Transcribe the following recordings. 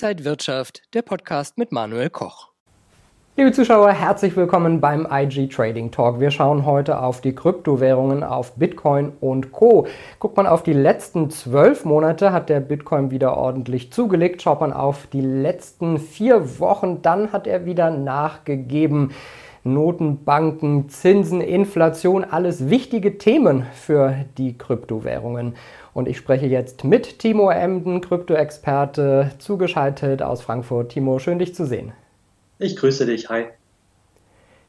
Inside Wirtschaft, der Podcast mit Manuel Koch. Liebe Zuschauer, herzlich willkommen beim IG Trading Talk. Wir schauen heute auf die Kryptowährungen, auf Bitcoin und Co. Guckt man auf die letzten zwölf Monate, hat der Bitcoin wieder ordentlich zugelegt. Schaut man auf die letzten vier Wochen, dann hat er wieder nachgegeben. Notenbanken, Zinsen, Inflation, alles wichtige Themen für die Kryptowährungen. Und ich spreche jetzt mit Timo Emden, Kryptoexperte, zugeschaltet aus Frankfurt. Timo, schön dich zu sehen. Ich grüße dich, hi.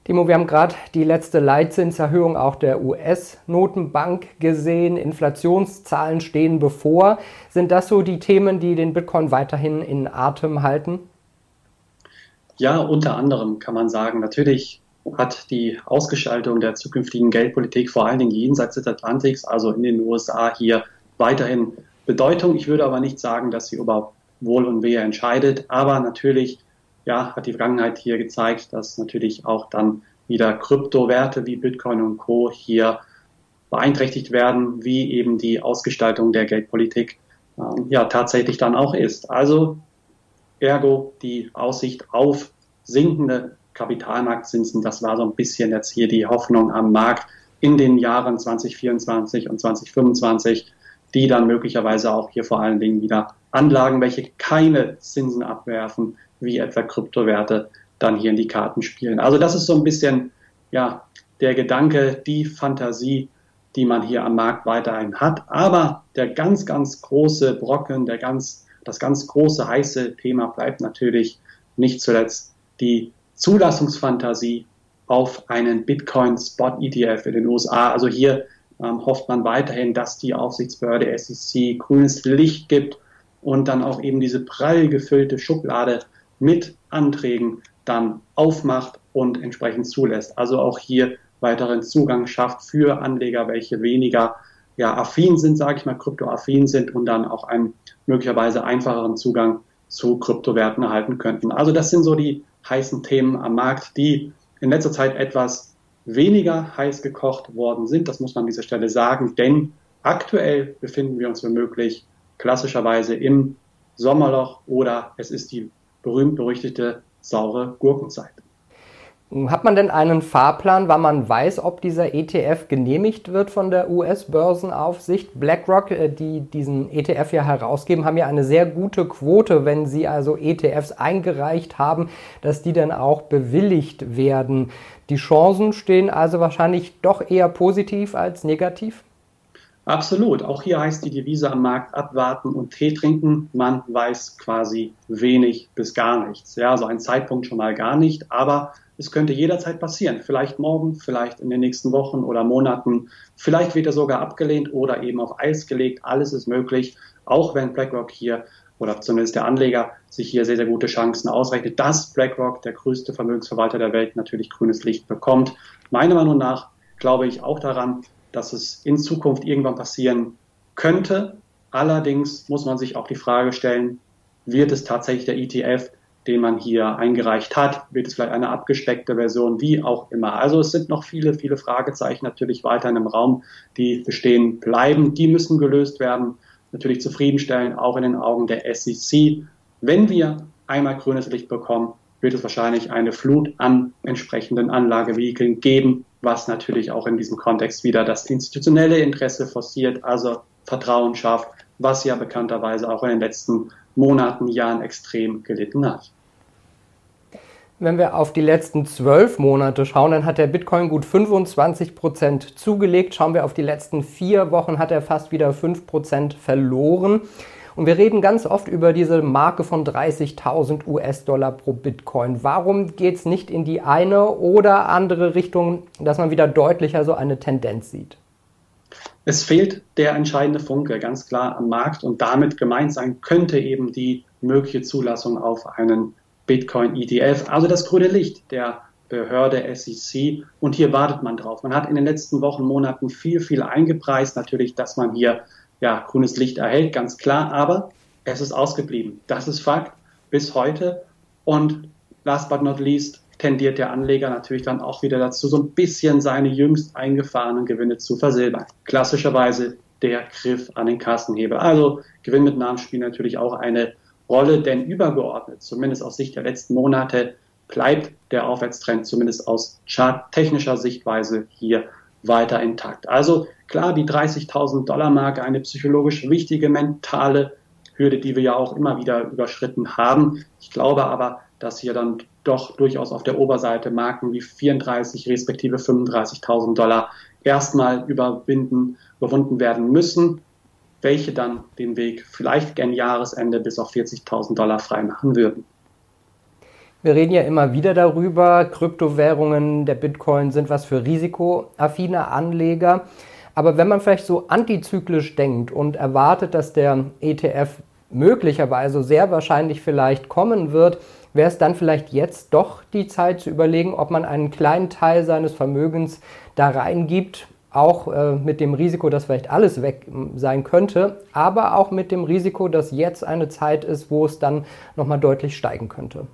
Timo, wir haben gerade die letzte Leitzinserhöhung auch der US-Notenbank gesehen. Inflationszahlen stehen bevor. Sind das so die Themen, die den Bitcoin weiterhin in Atem halten? Ja, unter anderem kann man sagen. Natürlich hat die Ausgestaltung der zukünftigen Geldpolitik vor allen Dingen jenseits des Atlantiks, also in den USA, hier weiterhin Bedeutung. Ich würde aber nicht sagen, dass sie über Wohl und Wehe entscheidet. Aber natürlich ja, hat die Vergangenheit hier gezeigt, dass natürlich auch dann wieder Kryptowerte wie Bitcoin und Co. hier beeinträchtigt werden, wie eben die Ausgestaltung der Geldpolitik ähm, ja tatsächlich dann auch ist. Also ergo die Aussicht auf sinkende Kapitalmarktzinsen, das war so ein bisschen jetzt hier die Hoffnung am Markt in den Jahren 2024 und 2025, die dann möglicherweise auch hier vor allen Dingen wieder Anlagen, welche keine Zinsen abwerfen, wie etwa Kryptowerte, dann hier in die Karten spielen. Also das ist so ein bisschen ja der Gedanke, die Fantasie, die man hier am Markt weiterhin hat. Aber der ganz, ganz große Brocken, der ganz, das ganz große heiße Thema bleibt natürlich nicht zuletzt die Zulassungsfantasie auf einen Bitcoin Spot ETF in den USA. Also hier ähm, hofft man weiterhin, dass die Aufsichtsbehörde SEC grünes Licht gibt und dann auch eben diese prall gefüllte Schublade mit Anträgen dann aufmacht und entsprechend zulässt. Also auch hier weiteren Zugang schafft für Anleger, welche weniger ja, affin sind, sage ich mal, kryptoaffin sind und dann auch einen möglicherweise einfacheren Zugang zu Kryptowerten erhalten könnten. Also das sind so die heißen Themen am Markt, die in letzter Zeit etwas weniger heiß gekocht worden sind. Das muss man an dieser Stelle sagen, denn aktuell befinden wir uns womöglich klassischerweise im Sommerloch oder es ist die berühmt-berüchtigte saure Gurkenzeit. Hat man denn einen Fahrplan, wann man weiß, ob dieser ETF genehmigt wird von der US-Börsenaufsicht? BlackRock, äh, die diesen ETF ja herausgeben, haben ja eine sehr gute Quote, wenn sie also ETFs eingereicht haben, dass die dann auch bewilligt werden. Die Chancen stehen also wahrscheinlich doch eher positiv als negativ? Absolut. Auch hier heißt die Devise am Markt abwarten und Tee trinken. Man weiß quasi wenig bis gar nichts. Ja, so ein Zeitpunkt schon mal gar nicht, aber es könnte jederzeit passieren. Vielleicht morgen, vielleicht in den nächsten Wochen oder Monaten. Vielleicht wird er sogar abgelehnt oder eben auf Eis gelegt. Alles ist möglich, auch wenn BlackRock hier oder zumindest der Anleger sich hier sehr, sehr gute Chancen ausrechnet, dass BlackRock, der größte Vermögensverwalter der Welt, natürlich grünes Licht bekommt. Meiner Meinung nach glaube ich auch daran, dass es in Zukunft irgendwann passieren könnte. Allerdings muss man sich auch die Frage stellen, wird es tatsächlich der ETF, den man hier eingereicht hat? Wird es vielleicht eine abgespeckte Version? Wie auch immer. Also es sind noch viele, viele Fragezeichen natürlich weiter in dem Raum, die bestehen bleiben. Die müssen gelöst werden. Natürlich zufriedenstellen, auch in den Augen der SEC. Wenn wir einmal grünes Licht bekommen, wird es wahrscheinlich eine Flut an entsprechenden Anlagevehikeln geben, was natürlich auch in diesem Kontext wieder das institutionelle Interesse forciert, also Vertrauen schafft, was ja bekannterweise auch in den letzten Monaten, Jahren extrem gelitten hat. Wenn wir auf die letzten zwölf Monate schauen, dann hat der Bitcoin gut 25 Prozent zugelegt. Schauen wir auf die letzten vier Wochen, hat er fast wieder 5 Prozent verloren. Und wir reden ganz oft über diese Marke von 30.000 US-Dollar pro Bitcoin. Warum geht es nicht in die eine oder andere Richtung, dass man wieder deutlicher so eine Tendenz sieht? Es fehlt der entscheidende Funke ganz klar am Markt und damit gemeint sein könnte eben die mögliche Zulassung auf einen Bitcoin-ETF, also das grüne Licht der Behörde SEC. Und hier wartet man drauf. Man hat in den letzten Wochen, Monaten viel, viel eingepreist. Natürlich, dass man hier ja, grünes Licht erhält, ganz klar, aber es ist ausgeblieben. Das ist Fakt bis heute. Und last but not least tendiert der Anleger natürlich dann auch wieder dazu, so ein bisschen seine jüngst eingefahrenen Gewinne zu versilbern. Klassischerweise der Griff an den Kassenhebel. Also Gewinn mit Namen spielen natürlich auch eine Rolle, denn übergeordnet, zumindest aus Sicht der letzten Monate, bleibt der Aufwärtstrend zumindest aus charttechnischer Sichtweise hier weiter intakt. Also klar, die 30.000 Dollar Marke, eine psychologisch wichtige mentale Hürde, die wir ja auch immer wieder überschritten haben. Ich glaube aber, dass hier dann doch durchaus auf der Oberseite Marken wie 34 respektive 35.000 Dollar erstmal überwinden, überwunden werden müssen, welche dann den Weg vielleicht gern Jahresende bis auf 40.000 Dollar frei machen würden. Wir reden ja immer wieder darüber, Kryptowährungen, der Bitcoin sind was für risikoaffine Anleger. Aber wenn man vielleicht so antizyklisch denkt und erwartet, dass der ETF möglicherweise sehr wahrscheinlich vielleicht kommen wird, wäre es dann vielleicht jetzt doch die Zeit zu überlegen, ob man einen kleinen Teil seines Vermögens da reingibt, auch äh, mit dem Risiko, dass vielleicht alles weg sein könnte, aber auch mit dem Risiko, dass jetzt eine Zeit ist, wo es dann nochmal deutlich steigen könnte.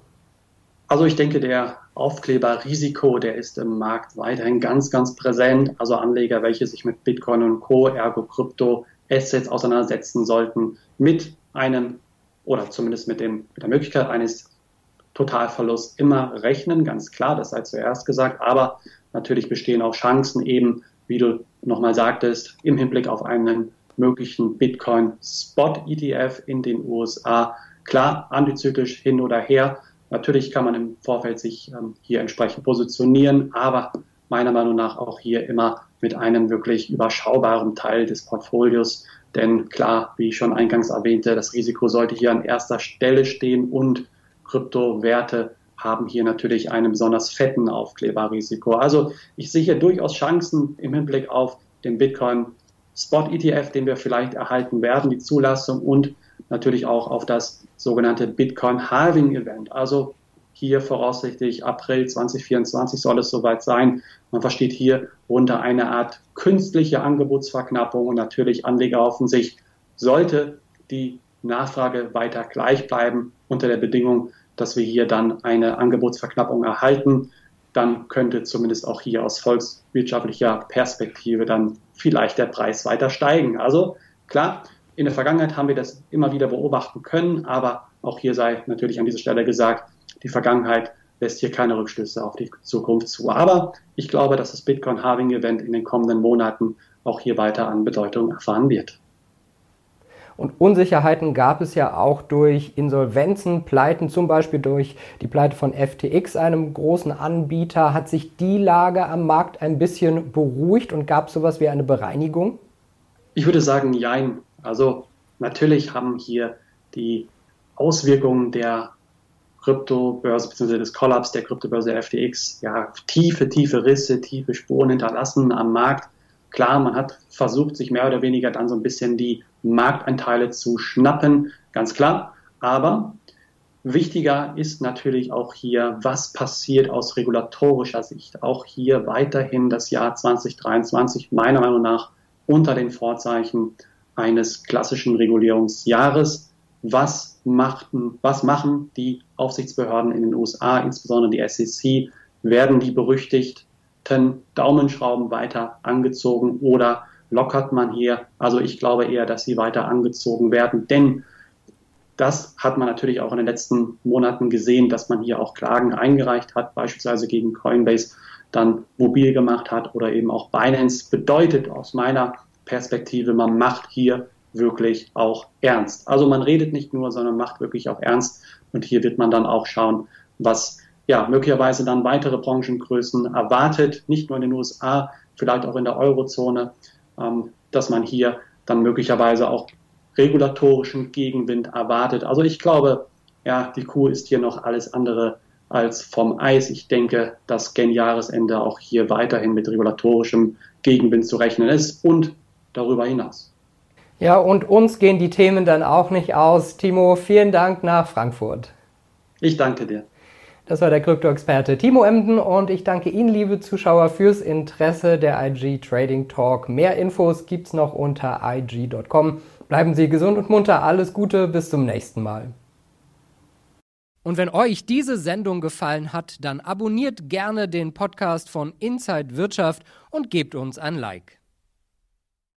Also ich denke, der Aufkleberrisiko, der ist im Markt weiterhin ganz, ganz präsent. Also Anleger, welche sich mit Bitcoin und Co., ergo Krypto, Assets auseinandersetzen sollten, mit einem oder zumindest mit, dem, mit der Möglichkeit eines Totalverlusts immer rechnen, ganz klar, das sei zuerst gesagt, aber natürlich bestehen auch Chancen eben, wie du nochmal sagtest, im Hinblick auf einen möglichen Bitcoin Spot ETF in den USA. Klar, antizyklisch hin oder her, Natürlich kann man im Vorfeld sich ähm, hier entsprechend positionieren, aber meiner Meinung nach auch hier immer mit einem wirklich überschaubaren Teil des Portfolios. Denn klar, wie ich schon eingangs erwähnte, das Risiko sollte hier an erster Stelle stehen und Kryptowerte haben hier natürlich einen besonders fetten Aufkleberrisiko. Also ich sehe hier durchaus Chancen im Hinblick auf den Bitcoin Spot ETF, den wir vielleicht erhalten werden, die Zulassung und natürlich auch auf das sogenannte Bitcoin Halving Event. Also hier voraussichtlich April 2024 soll es soweit sein. Man versteht hier unter eine Art künstliche Angebotsverknappung und natürlich Anleger hoffen sich, sollte die Nachfrage weiter gleich bleiben unter der Bedingung, dass wir hier dann eine Angebotsverknappung erhalten, dann könnte zumindest auch hier aus volkswirtschaftlicher Perspektive dann vielleicht der Preis weiter steigen. Also klar, in der Vergangenheit haben wir das immer wieder beobachten können, aber auch hier sei natürlich an dieser Stelle gesagt, die Vergangenheit lässt hier keine Rückschlüsse auf die Zukunft zu. Aber ich glaube, dass das Bitcoin Halving Event in den kommenden Monaten auch hier weiter an Bedeutung erfahren wird. Und Unsicherheiten gab es ja auch durch Insolvenzen, Pleiten, zum Beispiel durch die Pleite von FTX, einem großen Anbieter. Hat sich die Lage am Markt ein bisschen beruhigt und gab es sowas wie eine Bereinigung? Ich würde sagen, jein. Also natürlich haben hier die Auswirkungen der Kryptobörse bzw. des Kollaps der Kryptobörse FTX ja tiefe, tiefe Risse, tiefe Spuren hinterlassen am Markt. Klar, man hat versucht, sich mehr oder weniger dann so ein bisschen die Marktanteile zu schnappen, ganz klar. Aber wichtiger ist natürlich auch hier, was passiert aus regulatorischer Sicht. Auch hier weiterhin das Jahr 2023 meiner Meinung nach unter den Vorzeichen eines klassischen Regulierungsjahres. Was, machten, was machen die Aufsichtsbehörden in den USA, insbesondere die SEC? Werden die berüchtigten Daumenschrauben weiter angezogen oder lockert man hier? Also ich glaube eher, dass sie weiter angezogen werden, denn das hat man natürlich auch in den letzten Monaten gesehen, dass man hier auch Klagen eingereicht hat, beispielsweise gegen Coinbase dann mobil gemacht hat oder eben auch Binance bedeutet aus meiner Perspektive, man macht hier wirklich auch ernst. Also man redet nicht nur, sondern macht wirklich auch ernst. Und hier wird man dann auch schauen, was ja möglicherweise dann weitere Branchengrößen erwartet, nicht nur in den USA, vielleicht auch in der Eurozone, ähm, dass man hier dann möglicherweise auch regulatorischen Gegenwind erwartet. Also ich glaube, ja, die Kuh ist hier noch alles andere als vom Eis. Ich denke, dass gen Jahresende auch hier weiterhin mit regulatorischem Gegenwind zu rechnen ist und darüber hinaus. Ja, und uns gehen die Themen dann auch nicht aus. Timo, vielen Dank nach Frankfurt. Ich danke dir. Das war der Krypto-Experte Timo Emden und ich danke Ihnen, liebe Zuschauer, fürs Interesse der IG Trading Talk. Mehr Infos gibt's noch unter ig.com. Bleiben Sie gesund und munter. Alles Gute, bis zum nächsten Mal. Und wenn euch diese Sendung gefallen hat, dann abonniert gerne den Podcast von Inside Wirtschaft und gebt uns ein Like.